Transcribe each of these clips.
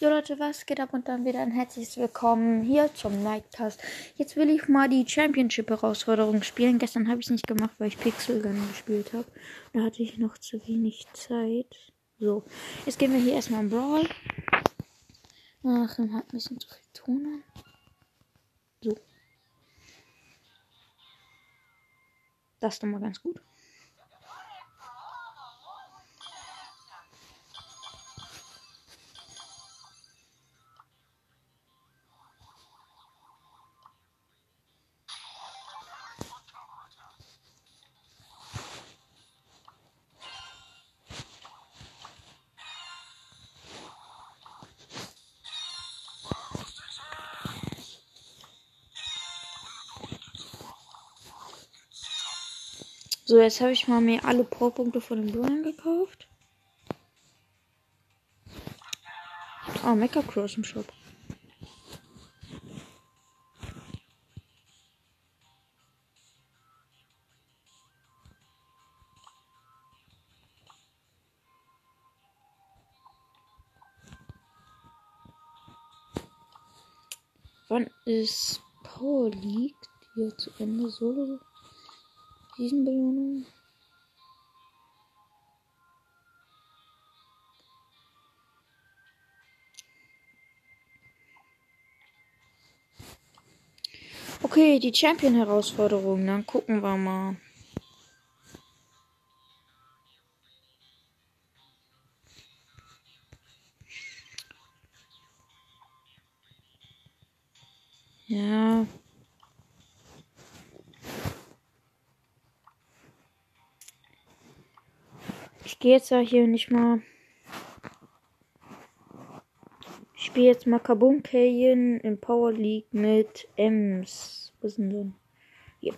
Jo Leute, was geht ab und dann wieder ein herzliches Willkommen hier zum Nightcast. Jetzt will ich mal die Championship-Herausforderung spielen. Gestern habe ich es nicht gemacht, weil ich Pixel Gun gespielt habe. Da hatte ich noch zu wenig Zeit. So, jetzt gehen wir hier erstmal im Brawl. Ach, dann hat ein bisschen zu viel Ton. So. Das ist doch mal ganz gut. So, jetzt habe ich mal mir alle Pro-Punkte von den Brawlern gekauft. Ah, Mecha Cross im Shop. Wann ist Power League hier zu Ende? Solo? Riesenbelohnung. Okay, die Champion-Herausforderung. Dann gucken wir mal. Ja. Ich gehe jetzt ja hier nicht mal. Ich spiele jetzt mal Kabum Kayen in Power League mit Ems. Was ist denn denn? Hier.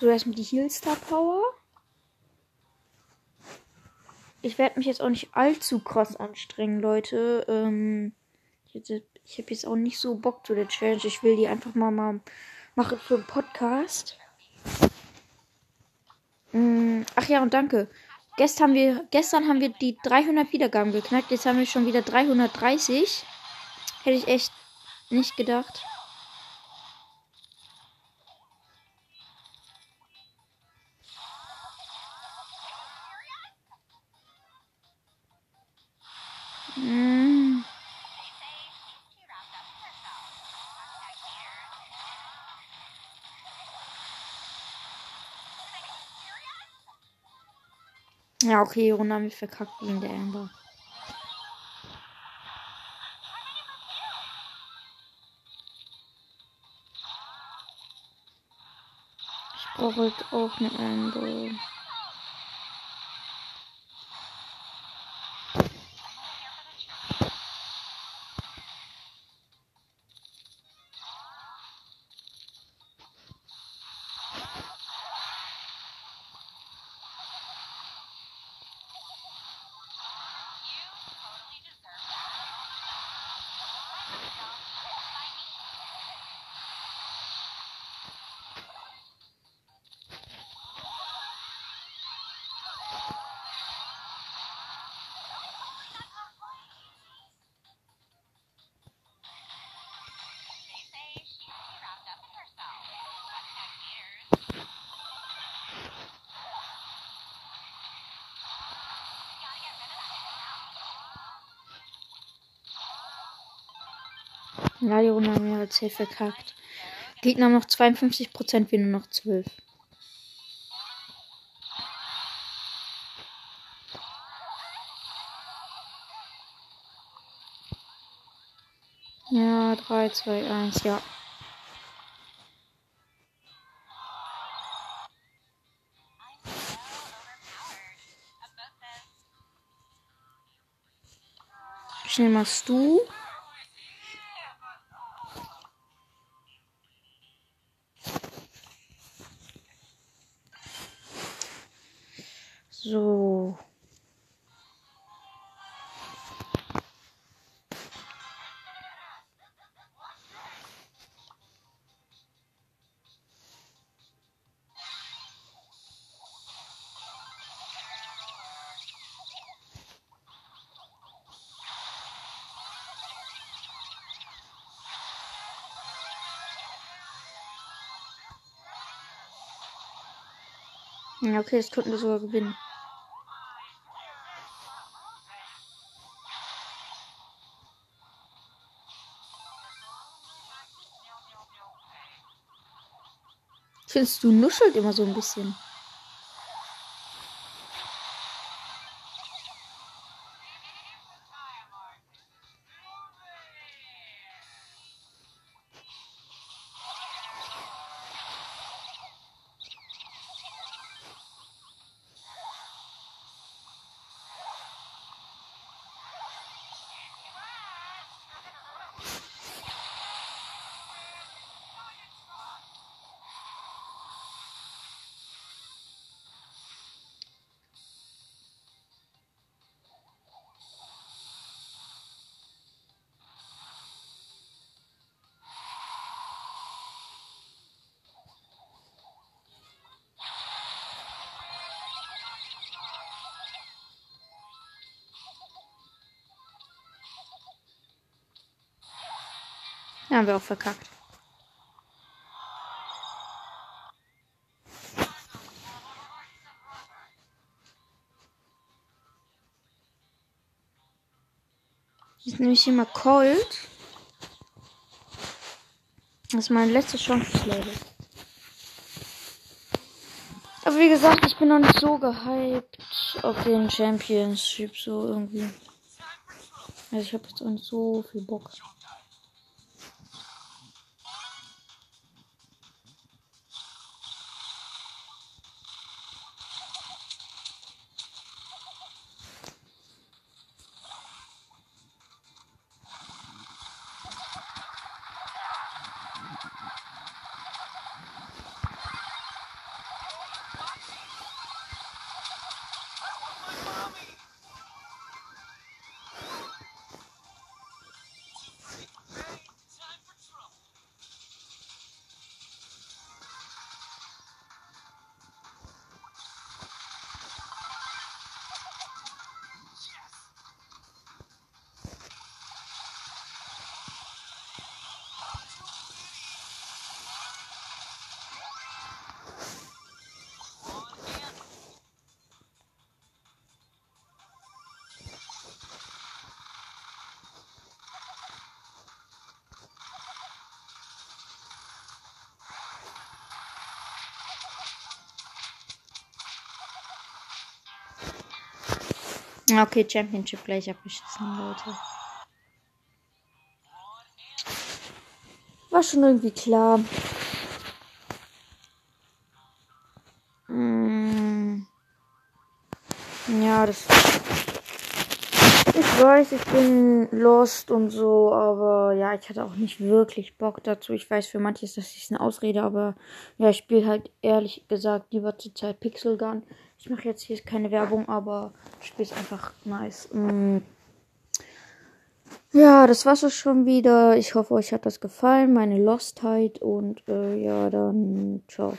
So, erstmal die Healstar Power. Ich werde mich jetzt auch nicht allzu krass anstrengen, Leute. Ähm, ich, ich habe jetzt auch nicht so Bock zu der Challenge. Ich will die einfach mal, mal machen für einen Podcast. Mm, ach ja, und danke. Gestern haben, wir, gestern haben wir die 300 Wiedergaben geknackt. Jetzt haben wir schon wieder 330. Hätte ich echt nicht gedacht. Mm. Ja, okay, Runde haben wir verkackt gegen der Amber. Ich brauche halt auch eine Amber. Ja, die Runde haben wir halt safe verkackt. Gegner noch 52%, wir nur noch 12. Ja, 3, 2, 1, ja. Schnell machst du. So. Ja, okay, es könnten wir sogar gewinnen. Findest du nuschelt immer so ein bisschen? Ja, haben wir auch verkackt. Ist nämlich immer Cold. Das ist meine letzte Chance des Labels. Aber wie gesagt, ich bin noch nicht so gehypt auf den Championship so irgendwie. Also ich habe jetzt auch nicht so viel Bock. Okay, Championship gleich abgeschissen, Leute. War schon irgendwie klar. Mm. Ja, das. Ich weiß, ich bin lost und so, aber ja, ich hatte auch nicht wirklich Bock dazu. Ich weiß, für manche ist das eine Ausrede, aber ja, ich spiele halt ehrlich gesagt lieber zur Zeit Pixel Gun. Ich mache jetzt hier keine Werbung, aber das Spiel ist einfach nice. Mm. Ja, das war's schon wieder. Ich hoffe, euch hat das gefallen, meine Lostheit. Und äh, ja, dann ciao.